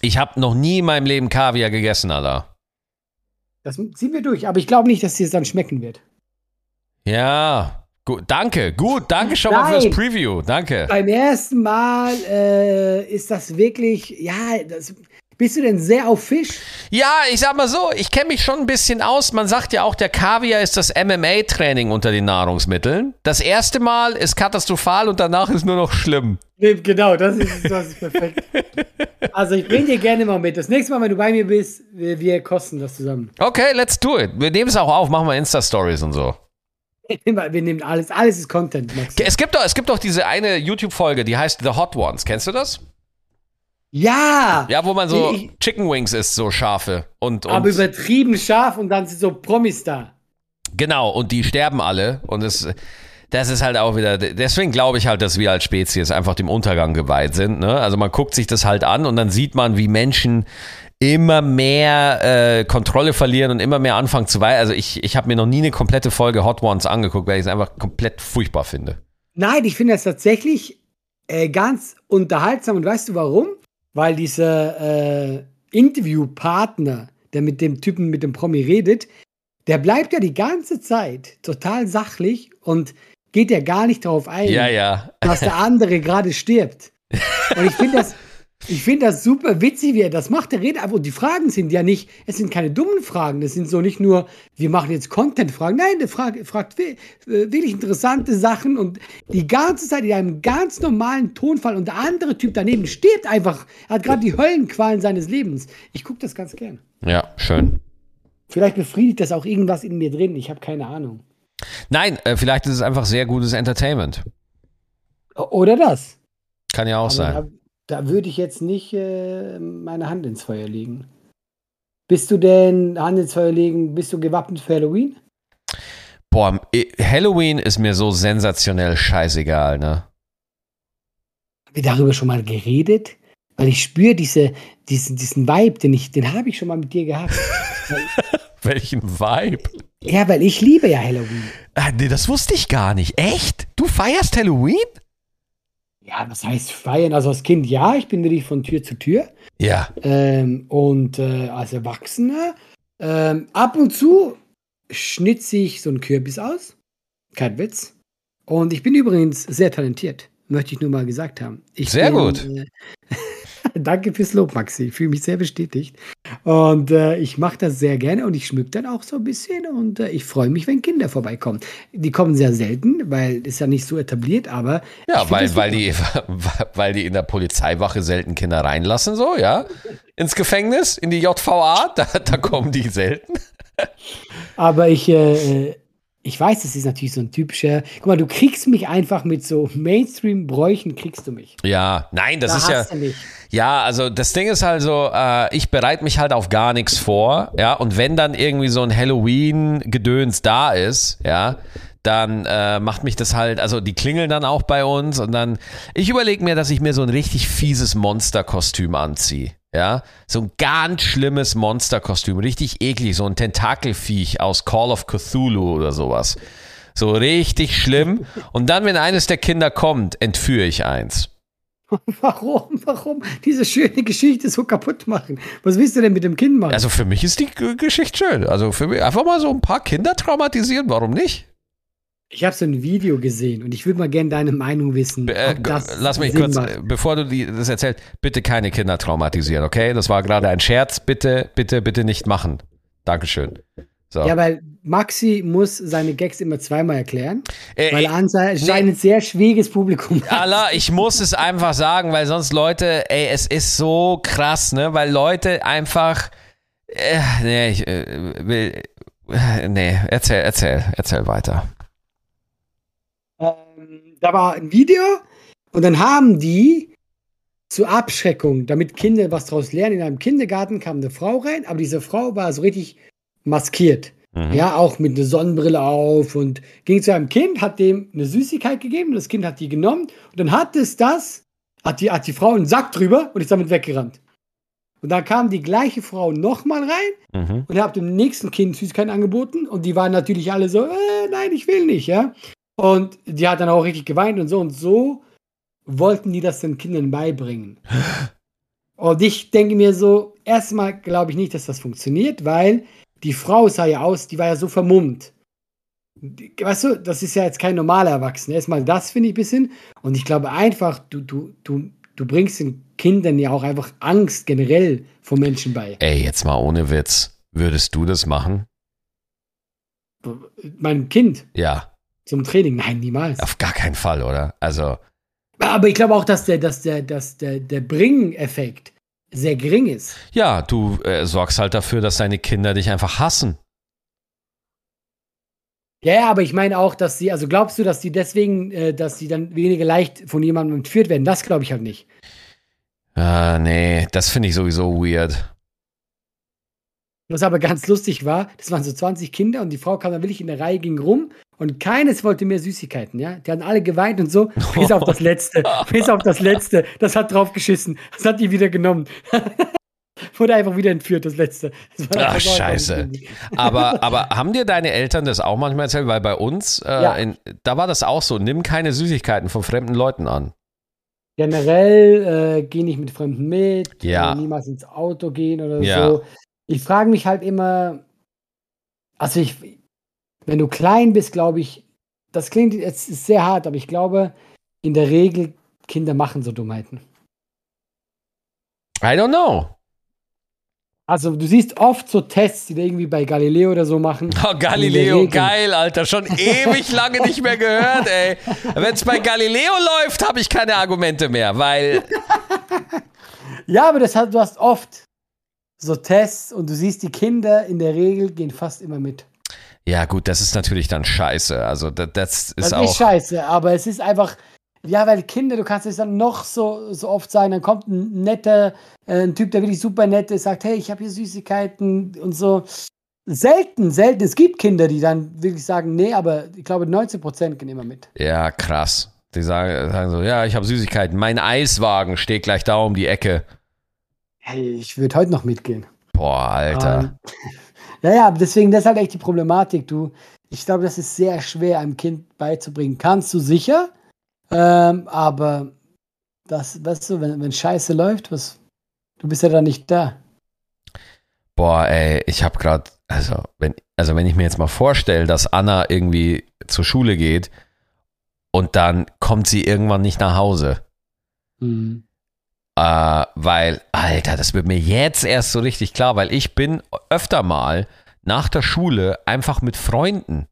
Ich habe noch nie in meinem Leben Kaviar gegessen, Alter. Das ziehen wir durch, aber ich glaube nicht, dass es dir dann schmecken wird. Ja. Gut, danke. Gut, danke schon mal Nein. fürs Preview. Danke. Beim ersten Mal äh, ist das wirklich, ja, das, bist du denn sehr auf Fisch? Ja, ich sag mal so, ich kenne mich schon ein bisschen aus. Man sagt ja auch, der Kaviar ist das MMA-Training unter den Nahrungsmitteln. Das erste Mal ist katastrophal und danach ist nur noch schlimm. Nee, genau, das ist, das ist perfekt. also ich bringe dir gerne mal mit. Das nächste Mal, wenn du bei mir bist, wir, wir kosten das zusammen. Okay, let's do it. Wir nehmen es auch auf, machen wir Insta-Stories und so. Wir nehmen alles, alles ist Content, Max. Es gibt doch, es gibt doch diese eine YouTube-Folge, die heißt The Hot Ones. Kennst du das? Ja! Ja, wo man so Ich- Chicken Wings isst, so scharfe. Und, und aber übertrieben scharf und dann sind so Promis da. Genau, und die sterben alle. Und es, das ist halt auch wieder, deswegen glaube ich halt, dass wir als Spezies einfach dem Untergang geweiht sind. Ne? Also man guckt sich das halt an und dann sieht man, wie Menschen immer mehr äh, Kontrolle verlieren und immer mehr anfangen zu weihen. Also ich, ich habe mir noch nie eine komplette Folge Hot Ones angeguckt, weil ich es einfach komplett furchtbar finde. Nein, ich finde das tatsächlich äh, ganz unterhaltsam. Und weißt du warum? Weil dieser äh, Interviewpartner, der mit dem Typen, mit dem Promi redet, der bleibt ja die ganze Zeit total sachlich und geht ja gar nicht darauf ein, Ja, ja. dass der andere gerade stirbt. Und ich finde das, Ich finde das super witzig, wie er das macht. Der redet einfach. Und die Fragen sind ja nicht, es sind keine dummen Fragen. Das sind so nicht nur, wir machen jetzt Content-Fragen. Nein, der fragt, fragt äh, wirklich interessante Sachen und die ganze Zeit in einem ganz normalen Tonfall. Und der andere Typ daneben steht einfach, er hat gerade die Höllenqualen seines Lebens. Ich gucke das ganz gern. Ja, schön. Vielleicht befriedigt das auch irgendwas in mir drin. Ich habe keine Ahnung. Nein, äh, vielleicht ist es einfach sehr gutes Entertainment. Oder das. Kann ja auch Aber sein. Da, würde ich jetzt nicht äh, meine Hand ins Feuer legen. Bist du denn, Hand ins Feuer legen, bist du gewappnet für Halloween? Boah, Halloween ist mir so sensationell scheißegal, ne? Haben wir darüber schon mal geredet? Weil ich spüre diese, diesen, diesen Vibe, den, ich, den habe ich schon mal mit dir gehabt. Welchen Vibe? ja, weil ich liebe ja Halloween. Ah, nee, das wusste ich gar nicht. Echt? Du feierst Halloween? Ja, was heißt feiern? Also als Kind ja, ich bin wirklich von Tür zu Tür. Ja. Ähm, und äh, als Erwachsener, ähm, ab und zu schnitze ich so einen Kürbis aus. Kein Witz. Und ich bin übrigens sehr talentiert, möchte ich nur mal gesagt haben. Ich Sehr bin, gut. Äh, Danke fürs Lob, Maxi. Ich fühle mich sehr bestätigt. Und äh, ich mache das sehr gerne und ich schmück dann auch so ein bisschen und äh, ich freue mich, wenn Kinder vorbeikommen. Die kommen sehr selten, weil ist ja nicht so etabliert, aber Ja, weil, weil, die, weil die in der Polizeiwache selten Kinder reinlassen, so, ja. Ins Gefängnis, in die JVA, da, da kommen die selten. Aber ich, äh, ich weiß, das ist natürlich so ein typischer. Guck mal, du kriegst mich einfach mit so Mainstream-Bräuchen, kriegst du mich. Ja, nein, das Da ist ja. Ja, also das Ding ist halt so, äh, ich bereite mich halt auf gar nichts vor, ja, und wenn dann irgendwie so ein Halloween-Gedöns da ist, ja, dann äh, macht mich das halt, also die klingeln dann auch bei uns und dann, ich überlege mir, dass ich mir so ein richtig fieses Monsterkostüm anziehe, ja, so ein ganz schlimmes Monsterkostüm, richtig eklig, so ein Tentakelviech aus Call of Cthulhu oder sowas. So richtig schlimm. Und dann, wenn eines der Kinder kommt, entführe ich eins. Warum, warum diese schöne Geschichte so kaputt machen? Was willst du denn mit dem Kind machen? Also für mich ist die Geschichte schön. Also für mich einfach mal so ein paar Kinder traumatisieren, warum nicht? Ich habe so ein Video gesehen und ich würde mal gerne deine Meinung wissen. Äh, ob das lass mich Sinn kurz, macht. bevor du die, das erzählst, bitte keine Kinder traumatisieren, okay? Das war gerade ein Scherz. Bitte, bitte, bitte nicht machen. Dankeschön. So. Ja, weil Maxi muss seine Gags immer zweimal erklären, Äh, weil äh, anscheinend ein sehr schwieriges Publikum hat. Allah, ich muss es einfach sagen, weil sonst Leute, ey, es ist so krass, ne? Weil Leute einfach, äh, nee, ich äh, will, äh, nee, erzähl, erzähl, erzähl weiter. Ähm, da war ein Video und dann haben die zur Abschreckung, damit Kinder was draus lernen, in einem Kindergarten kam eine Frau rein, aber diese Frau war so richtig maskiert. Mhm. Ja, auch mit einer Sonnenbrille auf und ging zu einem Kind, hat dem eine Süßigkeit gegeben, das Kind hat die genommen und dann hat es das, hat die, hat die Frau einen Sack drüber und ist damit weggerannt. Und dann kam die gleiche Frau nochmal rein Mhm. und hat dem nächsten Kind Süßigkeiten angeboten und die waren natürlich alle so, äh, nein, ich will nicht, ja. Und die hat dann auch richtig geweint und so und so wollten die das den Kindern beibringen. Und ich denke mir so, erstmal glaube ich nicht, dass das funktioniert, weil die Frau sah ja aus, die war ja so vermummt. Weißt du, das ist ja jetzt kein normaler Erwachsener. Erstmal das finde ich ein bisschen. Und ich glaube einfach, du, du, du, du bringst den Kindern ja auch einfach Angst generell vor Menschen bei. Ey, jetzt mal ohne Witz. Würdest du das machen? Meinem Kind Ja, zum Training, nein, niemals. auf gar keinen Fall, oder? Also, Aber ich glaube auch, dass der, dass der, dass der, der Bring-Effekt sehr gering ist. ja, du äh, sorgst halt dafür, dass deine Kinder dich einfach hassen. Ja, ja, aber ich meine auch, dass sie, also glaubst du, dass die deswegen, äh, dass sie dann weniger leicht von jemandem entführt werden? Das glaube ich halt nicht. Ah, nee, das finde ich sowieso weird. Was aber ganz lustig war, das waren so 20 Kinder und die Frau kam dann wirklich in der Reihe, ging rum und keines wollte mehr Süßigkeiten, ja. Die hatten alle geweint und so, bis auf das Letzte, bis auf das Letzte. Das hat drauf geschissen. Das hat die wieder genommen. Wurde einfach wieder entführt, das Letzte. Das Ach, scheiße. Aber, aber haben dir deine Eltern das auch manchmal erzählt? Weil bei uns, äh, Ja. in, da war das auch so. Nimm keine Süßigkeiten von fremden Leuten an. Generell äh, geh nicht mit Fremden mit, Ja. äh, niemals ins Auto gehen oder Ja. so. Ich frage mich halt immer, also ich, wenn du klein bist, glaube ich, das klingt jetzt ist sehr hart, aber ich glaube, in der Regel Kinder machen so Dummheiten. I don't know. Also du siehst oft so Tests, die da irgendwie bei Galileo oder so machen. Oh, Galileo, geil, Alter. Schon ewig lange nicht mehr gehört, ey. Wenn es bei Galileo läuft, habe ich keine Argumente mehr, weil. ja, aber das hat, du hast oft so Tests und du siehst, die Kinder in der Regel gehen fast immer mit. Ja, gut, das ist natürlich dann scheiße. Also, das, das ist das auch. Das ist scheiße, aber es ist einfach. Ja, weil Kinder, du kannst es dann noch so, so oft sagen, dann kommt ein netter, äh, ein Typ, der wirklich super nett ist, sagt, hey, ich habe hier Süßigkeiten und so. Selten, selten. Es gibt Kinder, die dann wirklich sagen, nee, aber ich glaube, 19 Prozent gehen immer mit. Ja, krass. Die sagen, sagen so, ja, ich habe Süßigkeiten. Mein Eiswagen steht gleich da um die Ecke. Hey, ich würde heute noch mitgehen. Boah, Alter. Um, ja, ja, deswegen, das ist halt echt die Problematik. Du, ich glaube, das ist sehr schwer, einem Kind beizubringen. Kannst du sicher, ähm, aber das, weißt du, wenn, wenn Scheiße läuft, was, du bist ja da nicht da. Boah, ey, ich habe gerade, also wenn, also wenn ich mir jetzt mal vorstelle, dass Anna irgendwie zur Schule geht und dann kommt sie irgendwann nicht nach Hause. Mhm. Äh, weil, Alter, das wird mir jetzt erst so richtig klar, weil ich bin öfter mal nach der Schule einfach mit Freunden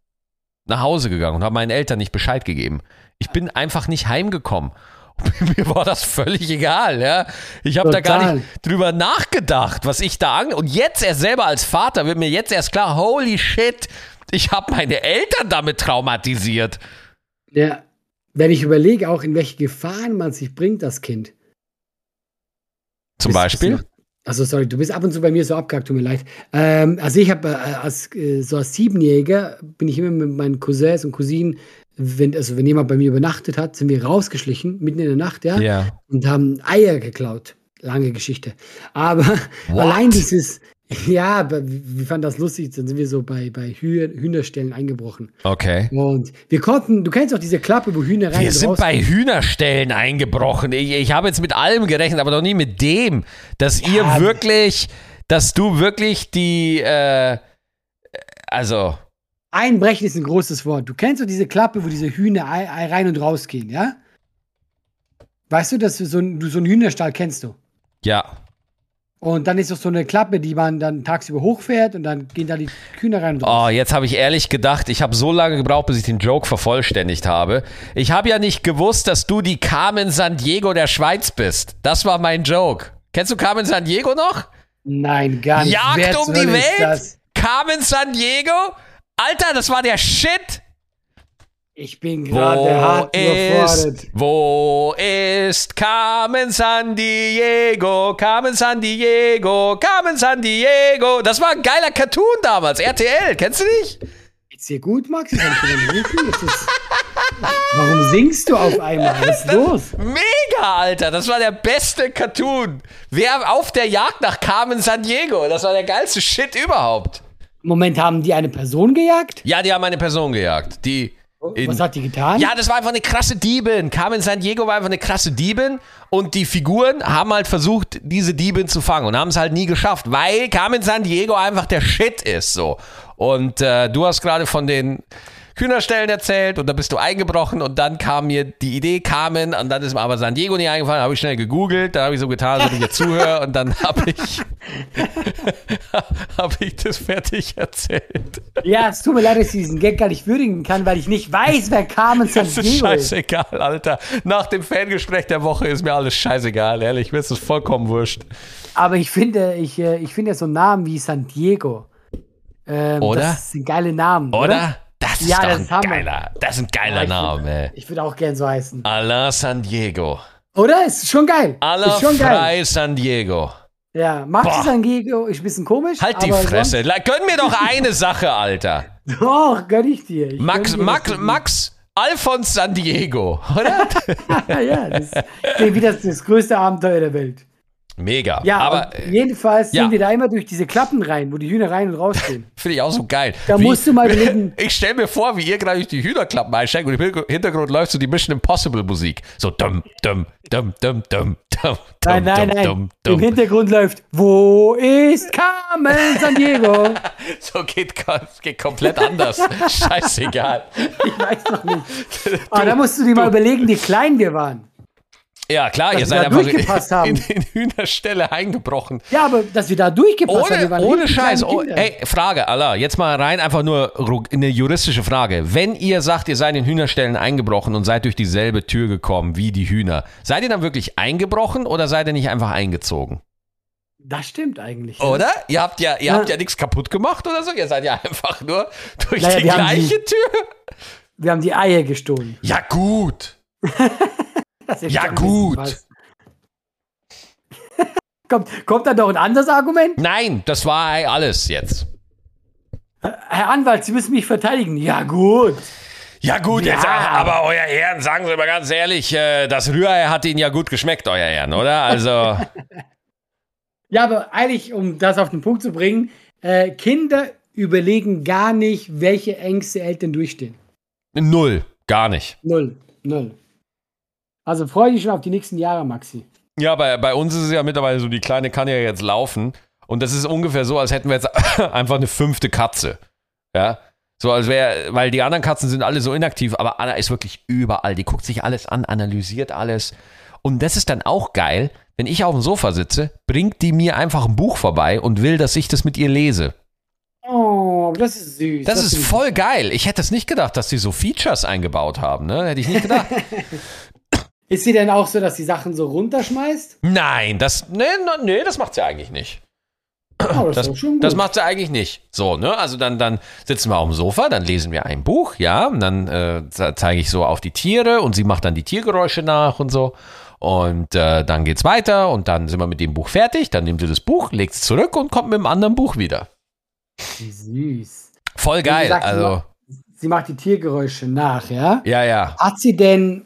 nach Hause gegangen und habe meinen Eltern nicht Bescheid gegeben. Ich bin einfach nicht heimgekommen. mir war das völlig egal, ja. Ich habe da gar nicht drüber nachgedacht, was ich da an und jetzt erst selber als Vater wird mir jetzt erst klar, holy shit, ich habe meine Eltern damit traumatisiert. Ja, wenn ich überlege, auch in welche Gefahren man sich bringt, das Kind. Zum bist, Beispiel? Bist also sorry, du bist ab und zu bei mir so abgehakt, tut mir leid. Ähm, also ich habe äh, als äh, so als Siebenjähriger bin ich immer mit meinen Cousins und Cousinen wenn, also wenn jemand bei mir übernachtet hat, sind wir rausgeschlichen, mitten in der Nacht, ja, ja. und haben Eier geklaut. Lange Geschichte. Aber What? allein dieses, ja, wir fanden das lustig, dann sind wir so bei, bei Hühnerstellen eingebrochen. Okay. Und wir konnten, du kennst auch diese Klappe, wo Hühner rein Wir sind bei Hühnerstellen eingebrochen. Ich, ich habe jetzt mit allem gerechnet, aber noch nie mit dem, dass ja, ihr wirklich, dass du wirklich die, äh, also Einbrechen ist ein großes Wort. Du kennst doch diese Klappe, wo diese Hühner rein und raus gehen, ja? Weißt du, dass du so, du so einen Hühnerstall kennst du? Ja. Und dann ist doch so eine Klappe, die man dann tagsüber hochfährt und dann gehen da die Hühner rein. Oh, jetzt habe ich ehrlich gedacht, ich habe so lange gebraucht, bis ich den Joke vervollständigt habe. Ich habe ja nicht gewusst, dass du die Carmen San Diego der Schweiz bist. Das war mein Joke. Kennst du Carmen San Diego noch? Nein, gar nicht. Jagd Wer um die Welt? Carmen San Diego? Alter, das war der Shit. Ich bin gerade hart überfordert. Wo ist Carmen San Diego? Carmen San Diego, Carmen San Diego. Das war ein geiler Cartoon damals. RTL, kennst du nicht? Geht's dir gut, Max? Ich Warum singst du auf einmal? Was ist los? Mega, Alter. Das war der beste Cartoon. Wer auf der Jagd nach Carmen San Diego? Das war der geilste Shit überhaupt. Moment, haben die eine Person gejagt? Ja, die haben eine Person gejagt. Die. In, Was hat die getan? Ja, das war einfach eine krasse Diebin. Carmen San Diego war einfach eine krasse Diebin und die Figuren haben halt versucht, diese Diebin zu fangen und haben es halt nie geschafft, weil Carmen San Diego einfach der Shit ist so. Und äh, du hast gerade von den Hühnerstellen erzählt und da bist du eingebrochen und dann kam mir die Idee, Carmen und dann ist mir aber San Diego nicht eingefallen, habe ich schnell gegoogelt, dann habe ich so getan, als ob ich dir zuhöre und dann habe ich, hab ich das fertig erzählt. Ja, es tut mir leid, dass ich diesen Gag gar nicht würdigen kann, weil ich nicht weiß, wer Carmen San Diego ist. Das ist scheißegal, Alter. Nach dem Fangespräch der Woche ist mir alles scheißegal, ehrlich, mir ist das vollkommen wurscht. Aber ich finde, ich, äh, ich finde so Namen wie San Diego. Ähm, oder? Das sind geile Namen, oder? oder? Das ist ja, doch das ein geiler, das ist ein geiler ja, Name. ich würde auch gern so heißen. Alain San Diego. Oder? Ist schon geil. Alain ist schon geil. San Diego. Ja, du San Diego? Ist ein bisschen komisch. Halt die Fresse. Sonst... Gönn mir doch eine Sache, Alter. Doch, gönn ich dir. Ich Max, dir Max, Max Alphonse San Diego, oder? ja, das ist wie das, das größte Abenteuer der Welt. Mega. Ja, aber jedenfalls ja. sind wir da immer durch diese Klappen rein, wo die Hühner rein und rausgehen. Finde ich auch so geil. Da wie, musst du mal überlegen. Ich stelle mir vor, wie ihr gerade durch die Hühnerklappen einsteigt und im Hintergrund läuft so die Mission Impossible Musik. So dumm, dumm, dumm, dumm, dumm, dumm. Nein, nein, nein. Dumm, dumm. Im Hintergrund läuft, wo ist Carmen San Diego? so geht, geht komplett anders. Scheißegal. Ich weiß noch nicht. Aber da musst du dir mal überlegen, wie klein wir waren. Ja, klar, Dass ihr seid da einfach durchgepasst in, haben. in, in Hühnerstelle eingebrochen. Ja, aber dass wir da durchgepasst haben. wir Ohne, waren ohne Scheiß. Oh, ey, Frage, Allah, jetzt mal rein einfach nur eine juristische Frage. Wenn ihr sagt, ihr seid in Hühnerstellen eingebrochen und seid durch dieselbe Tür gekommen wie die Hühner, seid ihr dann wirklich eingebrochen oder seid ihr nicht einfach eingezogen? Das stimmt eigentlich. ja. Oder? Ihr habt ja, ihr Ja. habt ja nichts kaputt gemacht oder so. Ihr seid ja einfach nur durch Naja, die gleiche Tür. Wir haben die Eier gestohlen. Ja, gut. Ja, gut. kommt, kommt da noch ein anderes Argument? Nein, das war alles jetzt. Herr Anwalt, Sie müssen mich verteidigen. Ja, gut. Ja gut, Ja. jetzt, äh, aber euer Ehren, sagen Sie mal ganz ehrlich, äh, das Rührei hat Ihnen ja gut geschmeckt, euer Ehren, oder? Also, Ja, aber eigentlich, um das auf den Punkt zu bringen, äh, Kinder überlegen gar nicht, welche Ängste Eltern durchstehen. null, gar nicht. Null. Null. Also freu dich schon auf die nächsten Jahre, Maxi. Ja, bei, bei uns ist es ja mittlerweile so, die Kleine kann ja jetzt laufen und das ist ungefähr so, als hätten wir jetzt einfach eine fünfte Katze. Ja, so als wäre, weil die anderen Katzen sind alle so inaktiv, aber Anna ist wirklich überall, die guckt sich alles an, analysiert alles und das ist dann auch geil, wenn ich auf dem Sofa sitze, bringt die mir einfach ein Buch vorbei und will, dass ich das mit ihr lese. Oh, das ist süß. Das, ist finde ich- voll geil. Ich hätte es nicht gedacht, dass die so Features eingebaut haben, ne? Hätte ich nicht gedacht. Ist sie denn auch so, dass die Sachen so runterschmeißt? Nein, das, nee, nee, das macht sie eigentlich nicht. Oh, Das, gut. das macht sie eigentlich nicht. So, ne? Also dann, dann sitzen wir auf dem Sofa, dann lesen wir ein Buch, ja, und dann äh, ze- zeige ich so auf die Tiere und sie macht dann die Tiergeräusche nach und so. Und äh, dann geht's weiter und dann sind wir mit dem Buch fertig. Dann nimmt sie das Buch, legt es zurück und kommt mit dem anderen Buch wieder. Wie süß. Voll geil. gesagt, sie Also, Sie macht die Tiergeräusche nach, ja? ja, ja. Hat sie denn,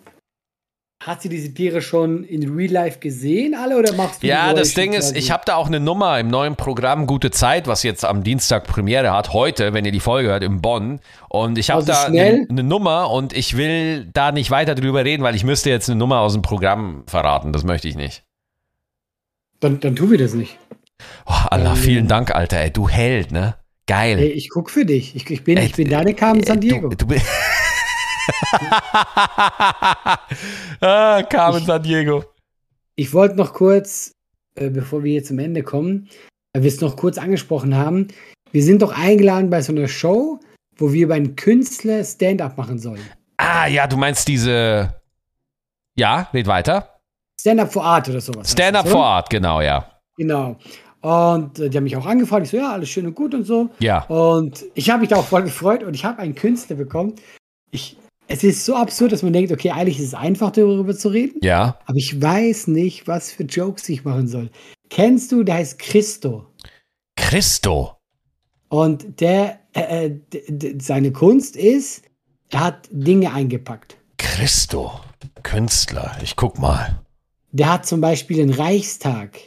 hat sie diese Tiere schon in Real Life gesehen, alle, oder machst du Ja, das Ding ist, quasi? ich habe da auch eine Nummer im neuen Programm Gute Zeit, was jetzt am Dienstag Premiere hat, heute, wenn ihr die Folge hört, in Bonn. Und ich habe Also da eine eine Nummer und ich will da nicht weiter drüber reden, weil ich müsste jetzt eine Nummer aus dem Programm verraten. Das möchte ich nicht. Dann, dann tun wir das nicht. Oh, Allah, Ähm. vielen Dank, Alter. Ey, du Held, ne? Geil. Ey, ich guck für dich. Ich, ich bin, Ey, ich bin deine Carmen San Diego. Du, du bist. ah, Carmen San Diego. Ich wollte noch kurz, äh, bevor wir hier zum Ende kommen, weil wir es noch kurz angesprochen haben, wir sind doch eingeladen bei so einer Show, wo wir über einen Künstler Stand-up machen sollen. Ah, ja, du meinst diese. Ja, red weiter. Stand-up for Art oder sowas. Stand-up for? Art, genau, ja. Genau. Und äh, die haben mich auch angefragt. Ich so, ja, alles schön und gut und so. Ja. Und ich habe mich da auch voll gefreut und ich habe einen Künstler bekommen. Ich, es ist so absurd, dass man denkt, okay, eigentlich ist es einfach, darüber zu reden. Ja. Aber ich weiß nicht, was für Jokes ich machen soll. Kennst du, der heißt Christo. Christo. Und der, äh, äh, seine Kunst ist, er hat Dinge eingepackt. Christo. Künstler. Ich guck mal. Der hat zum Beispiel den Reichstag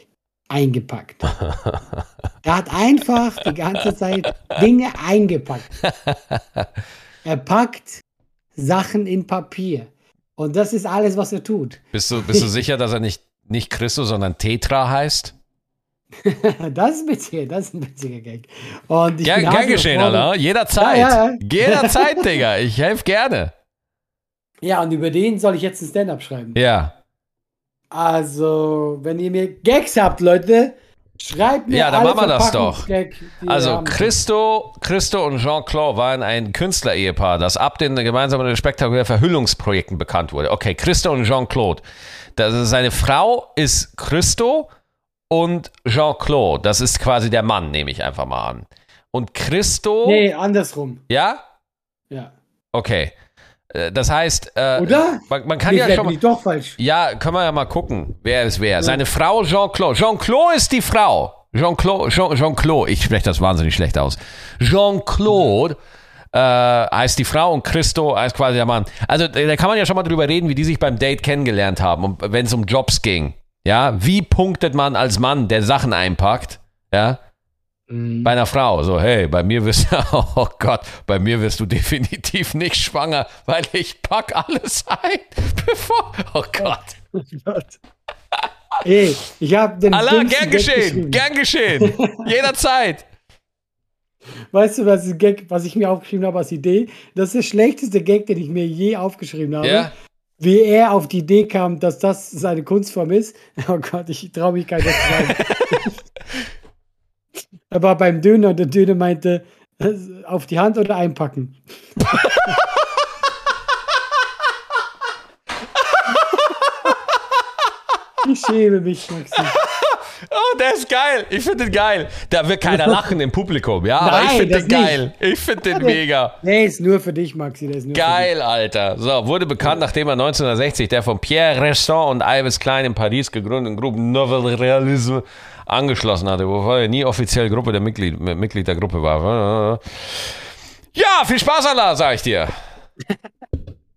eingepackt. er hat einfach die ganze Zeit Dinge eingepackt. Er packt Sachen in Papier. Und das ist alles, was er tut. Bist du, bist du sicher, dass er nicht, nicht Christo, sondern Tetra heißt? Das ist witzig, das ist ein witziger Gag. Und ich Gern, gern hart geschehen. Alter. Jederzeit. Ja, ja. Jederzeit, Digga. Ich helfe gerne. Ja, und über den soll ich jetzt ein Stand-up schreiben. Ja. Also, wenn ihr mir Gags habt, Leute, schreibt mir Ja, dann machen wir das ihr Also Christo, Christo und Jean-Claude waren ein Künstler-Ehepaar, das ab den gemeinsamen spektakulären Verhüllungsprojekten bekannt wurde. Okay, Christo und Jean-Claude. Seine Frau ist Christo und Jean-Claude. Das ist quasi der Mann, nehme ich einfach mal an. Und Christo, Nee, andersrum. ja? Ja. Okay. Äh, Das heißt, äh, man, man kann Nee, ja schon mal, doch falsch. ja, können wir ja mal gucken, wer ist wer. Seine Frau Jean-Claude. Jean-Claude ist die Frau. Jean-Claude, Jean- Jean-Claude, ich spreche das wahnsinnig schlecht aus. Jean-Claude äh, heißt die Frau und Christo heißt quasi der Mann. Also da kann man ja schon mal drüber reden, wie die sich beim Date kennengelernt haben, und wenn es um Jobs ging. Ja, wie punktet man als Mann, der Sachen einpackt? Ja. Bei einer Frau. So, hey, bei mir wirst du, oh Gott, bei mir wirst du definitiv nicht schwanger, weil ich pack alles ein, bevor, oh Gott. Ey, ich habe den. Allah, gern geschehen, gern geschehen. Jederzeit. Weißt du, was, ist Gag, was ich mir aufgeschrieben habe als Idee? Das ist der schlechteste Gag, den ich mir je aufgeschrieben habe. Ja, wie er auf die Idee kam, dass das seine Kunstform ist. Oh Gott, ich traue mich gar nicht das zu sagen. Er war beim Döner und der Döner meinte, äh, auf die Hand oder einpacken. ich schäme mich, Maxi. Oh, der ist geil. Ich finde den geil. Da wird keiner lachen im Publikum, ja? Aber ich Nein, finde den geil. Ich finde den mega. Der ist nur für dich, Maxi. Der ist nur Geil, Alter. So, wurde bekannt, nachdem er 1960 der von Pierre Resson und Ives Klein in Paris gegründeten Gruppe Nouvelle Realisme angeschlossen hatte, wobei er nie offiziell Gruppe der Mitglied, Mitglied der Gruppe war. Ja, viel Spaß, Allah, sag ich dir.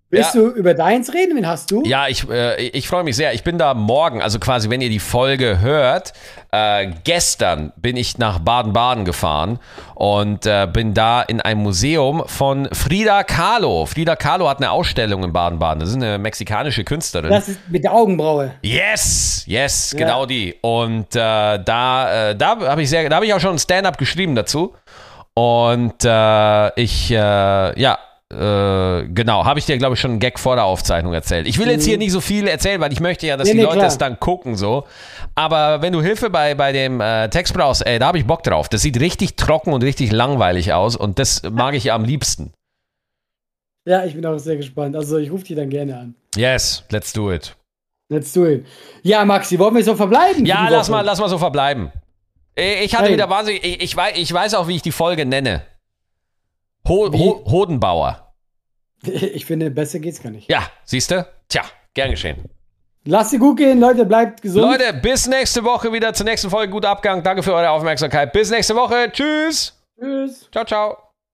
Willst Ja. du über deins reden? Wen hast du? Ja, ich, äh, ich freue mich sehr. Ich bin da morgen, also quasi, wenn ihr die Folge hört, äh, gestern bin ich nach Baden-Baden gefahren und äh, bin da in einem Museum von Frida Kahlo. Frida Kahlo hat eine Ausstellung in Baden-Baden. Das ist eine mexikanische Künstlerin. Das ist mit der Augenbraue. Yes, yes, Ja. genau die. Und äh, da, äh, da habe ich sehr, da habe ich auch schon ein Stand-up geschrieben dazu. Und äh, ich, äh, ja, äh, genau, habe ich dir, glaube ich, schon einen Gag vor der Aufzeichnung erzählt. Ich will jetzt hier nicht so viel erzählen, weil ich möchte ja, dass Nee, die nee, Leute klar. es dann gucken so. Aber wenn du Hilfe bei, bei dem äh, Text brauchst, ey, da habe ich Bock drauf. Das sieht richtig trocken und richtig langweilig aus und das mag ich am liebsten. Ja, ich bin auch sehr gespannt. Also ich rufe die dann gerne an. Yes, let's do it. Let's do it. Ja, Maxi, wollen wir so verbleiben? Ja, lass mal, lass mal so verbleiben. Ich ich hatte Hey. wieder wahnsinnig. Ich, ich, weiß, ich weiß auch, wie ich die Folge nenne. Ho? Ho, Hodenbauer. Ich finde, besser geht's gar nicht. Ja, siehst du? Tja, gern geschehen. Lasst sie gut gehen, Leute, bleibt gesund. Leute, bis nächste Woche wieder zur nächsten Folge. Guter Abgang. Danke für eure Aufmerksamkeit. Bis nächste Woche. Tschüss. Tschüss. Ciao, ciao.